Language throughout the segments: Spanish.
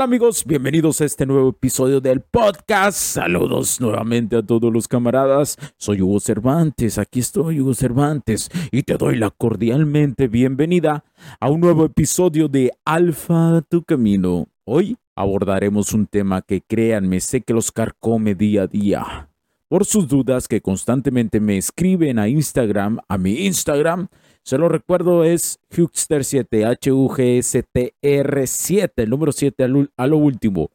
Amigos? Bienvenidos a este nuevo episodio del podcast. Saludos nuevamente a todos los camaradas. Soy Hugo Cervantes, aquí estoy Hugo Cervantes y te doy la cordialmente bienvenida a un nuevo episodio de Alfa Tu Camino. Hoy abordaremos un tema que créanme sé que los carcome día a día. Por sus dudas que constantemente me escriben a Instagram, a mi Instagram, se lo recuerdo, es Hugster7, H-U-G-S-T-R-7, el número 7 a lo último.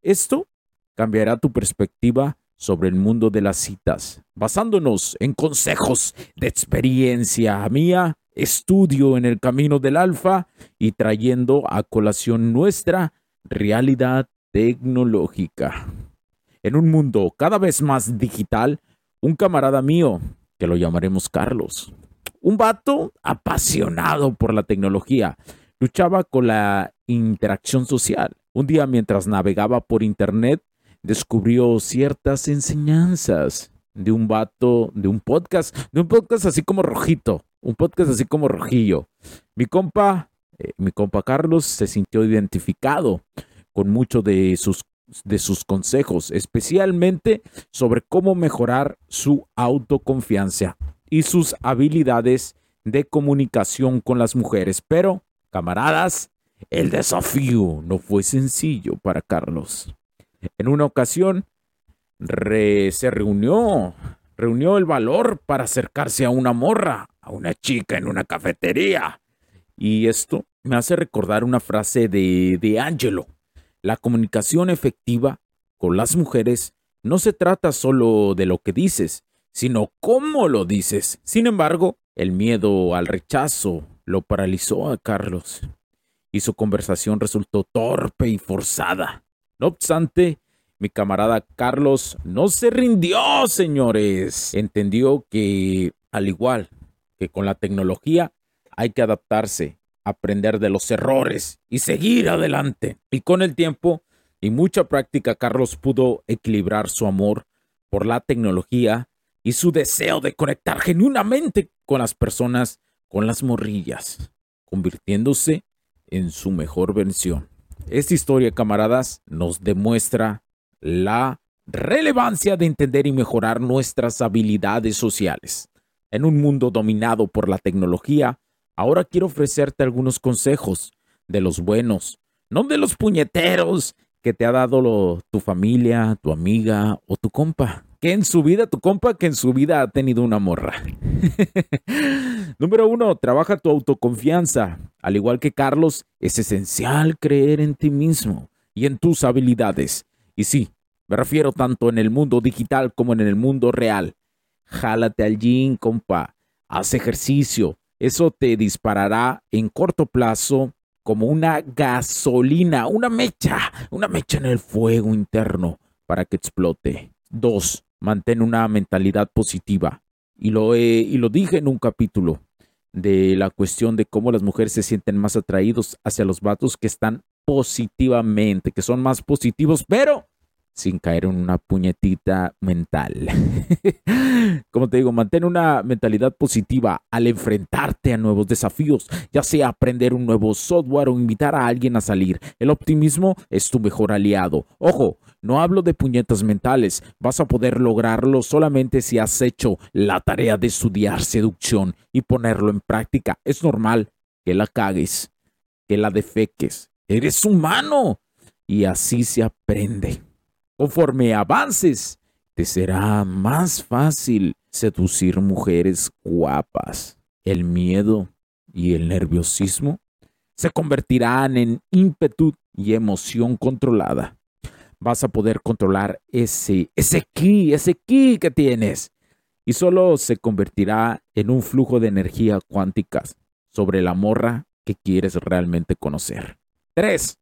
Esto cambiará tu perspectiva sobre el mundo de las citas, basándonos en consejos de experiencia mía, estudio en el camino del alfa y trayendo a colación nuestra realidad tecnológica. En un mundo cada vez más digital, un camarada mío, que lo llamaremos Carlos, un vato apasionado por la tecnología. Luchaba con la interacción social. Un día mientras navegaba por internet, descubrió ciertas enseñanzas de un vato, de un podcast, de un podcast así como rojito, un podcast así como rojillo. Mi compa, eh, mi compa Carlos se sintió identificado con muchos de sus, de sus consejos, especialmente sobre cómo mejorar su autoconfianza y sus habilidades de comunicación con las mujeres. Pero, camaradas, el desafío no fue sencillo para Carlos. En una ocasión, se reunió, reunió el valor para acercarse a una morra, a una chica en una cafetería. Y esto me hace recordar una frase de, de Angelo. La comunicación efectiva con las mujeres no se trata solo de lo que dices, sino cómo lo dices. Sin embargo, el miedo al rechazo lo paralizó a Carlos y su conversación resultó torpe y forzada. No obstante, mi camarada Carlos no se rindió, señores. Entendió que, al igual que con la tecnología, hay que adaptarse, aprender de los errores y seguir adelante. Y con el tiempo y mucha práctica, Carlos pudo equilibrar su amor por la tecnología y su deseo de conectar genuinamente con las personas, con las morrillas, convirtiéndose en su mejor versión. Esta historia, camaradas, nos demuestra la relevancia de entender y mejorar nuestras habilidades sociales. En un mundo dominado por la tecnología, ahora quiero ofrecerte algunos consejos de los buenos, no de los puñeteros que te ha dado tu familia, tu amiga o tu compa que en su vida, tu compa, que en su vida ha tenido una morra. Número uno, trabaja tu autoconfianza. Al igual que Carlos, es esencial creer en ti mismo y en tus habilidades. Y sí, me refiero tanto en el mundo digital como en el mundo real. Jálate al gym, compa. Haz ejercicio. Eso te disparará en corto plazo como una gasolina, una mecha, una mecha en el fuego interno para que explote. Dos, mantén una mentalidad positiva. Y lo, y lo dije en un capítulo de la cuestión de cómo las mujeres se sienten más atraídos hacia los vatos que están positivamente, que son más positivos, pero sin caer en una puñetita mental. Como te digo, mantén una mentalidad positiva al enfrentarte a nuevos desafíos, ya sea aprender un nuevo software o invitar a alguien a salir. El optimismo es tu mejor aliado. Ojo, no hablo de puñetas mentales, vas a poder lograrlo solamente si has hecho la tarea de estudiar seducción y ponerlo en práctica. Es normal que la cagues, que la defeques. Eres humano y así se aprende. Conforme avances, te será más fácil seducir mujeres guapas. El miedo y el nerviosismo se convertirán en ímpetu y emoción controlada. Vas a poder controlar ese, ese ki, ese ki que tienes. Y solo se convertirá en un flujo de energía cuántica sobre la morra que quieres realmente conocer. 3.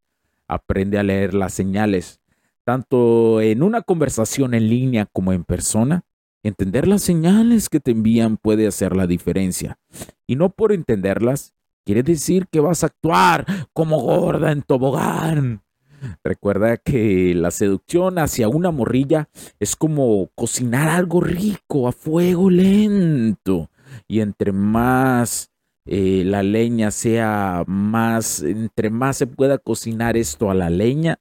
Aprende a leer las señales tanto en una conversación en línea como en persona, entender las señales que te envían puede hacer la diferencia. Y no por entenderlas, quiere decir que vas a actuar como gorda en tobogán. Recuerda que la seducción hacia una morrilla es como cocinar algo rico a fuego lento. Y entre más eh, la leña sea más, entre más se pueda cocinar esto a la leña,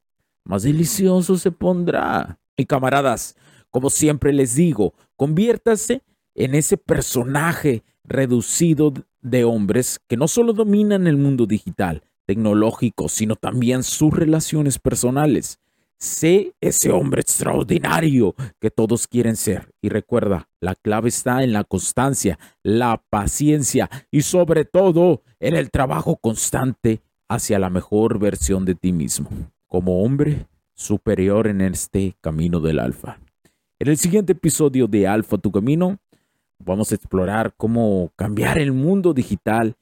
más delicioso se pondrá. Y camaradas, como siempre les digo, conviértase en ese personaje reducido de hombres que no solo dominan el mundo digital, tecnológico, sino también sus relaciones personales. Sé ese hombre extraordinario que todos quieren ser. Y recuerda, la clave está en la constancia, la paciencia y sobre todo en el trabajo constante hacia la mejor versión de ti mismo como hombre superior en este camino del alfa. En el siguiente episodio de Alfa Tu Camino vamos a explorar cómo cambiar el mundo digital,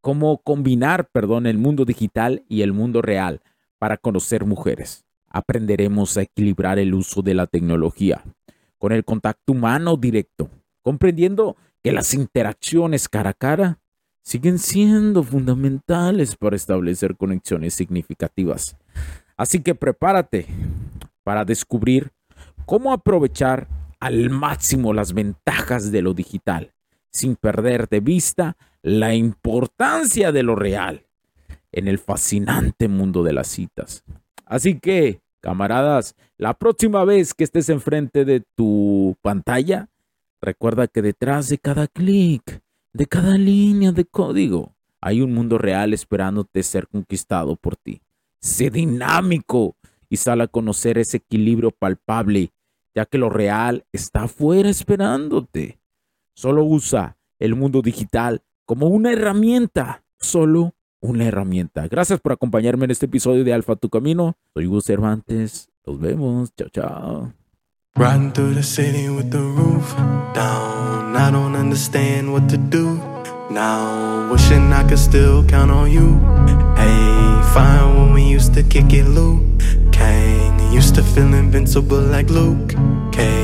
cómo combinar, perdón, el mundo digital y el mundo real para conocer mujeres. Aprenderemos a equilibrar el uso de la tecnología con el contacto humano directo, comprendiendo que las interacciones cara a cara siguen siendo fundamentales para establecer conexiones significativas. Así que prepárate para descubrir cómo aprovechar al máximo las ventajas de lo digital, sin perder de vista la importancia de lo real en el fascinante mundo de las citas. Así que, camaradas, la próxima vez que estés enfrente de tu pantalla, recuerda que detrás de cada clic de cada línea de código. Hay un mundo real esperándote ser conquistado por ti. Sé dinámico y sal a conocer ese equilibrio palpable, ya que lo real está afuera esperándote. Solo usa el mundo digital como una herramienta, solo una herramienta. Gracias por acompañarme en este episodio de Alfa Tu Camino. Soy Hugo Cervantes. Nos vemos. Chao, chao. Riding through the city with the roof down. I don't understand what to do now. Wishing I could still count on you. Hey, fine when we used to kick it, Luke. Kang used to feel invincible like Luke Cage.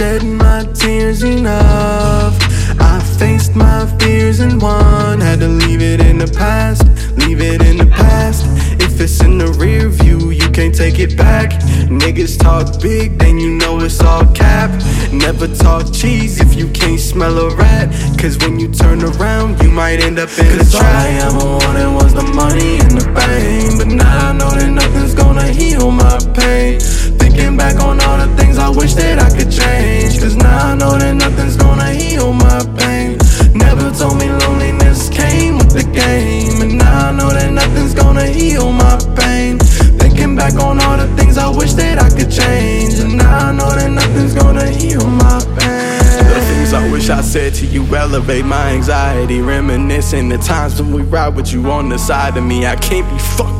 shed my tears enough. I faced my fears and won. Had to leave it in the past, leave it in the past. If it's in the rear view, you can't take it back. Niggas talk big, then you know it's all cap. Never talk cheese if you can't smell a rat. Cause when you turn around, you might end up in Cause a trap said to you, elevate my anxiety. Reminiscing the times when we ride with you on the side of me. I can't be fucked